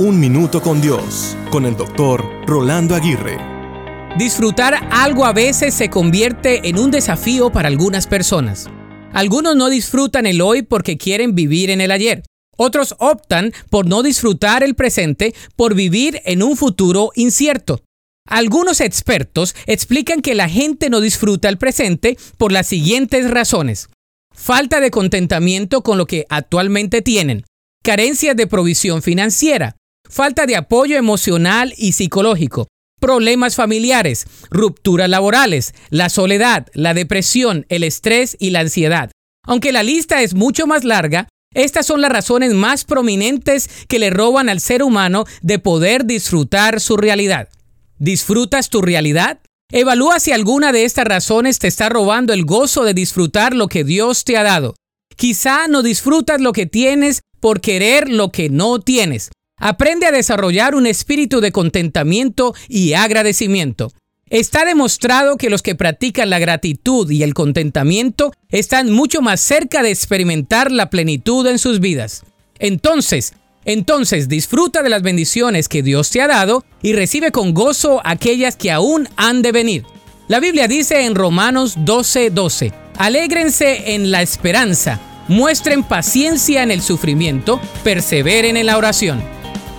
Un Minuto con Dios, con el doctor Rolando Aguirre. Disfrutar algo a veces se convierte en un desafío para algunas personas. Algunos no disfrutan el hoy porque quieren vivir en el ayer. Otros optan por no disfrutar el presente por vivir en un futuro incierto. Algunos expertos explican que la gente no disfruta el presente por las siguientes razones. Falta de contentamiento con lo que actualmente tienen, carencias de provisión financiera, falta de apoyo emocional y psicológico, problemas familiares, rupturas laborales, la soledad, la depresión, el estrés y la ansiedad. Aunque la lista es mucho más larga, estas son las razones más prominentes que le roban al ser humano de poder disfrutar su realidad. ¿Disfrutas tu realidad? Evalúa si alguna de estas razones te está robando el gozo de disfrutar lo que Dios te ha dado. Quizá no disfrutas lo que tienes por querer lo que no tienes. Aprende a desarrollar un espíritu de contentamiento y agradecimiento. Está demostrado que los que practican la gratitud y el contentamiento están mucho más cerca de experimentar la plenitud en sus vidas. Entonces, entonces disfruta de las bendiciones que Dios te ha dado y recibe con gozo aquellas que aún han de venir. La Biblia dice en Romanos 12:12, 12, alégrense en la esperanza, muestren paciencia en el sufrimiento, perseveren en la oración.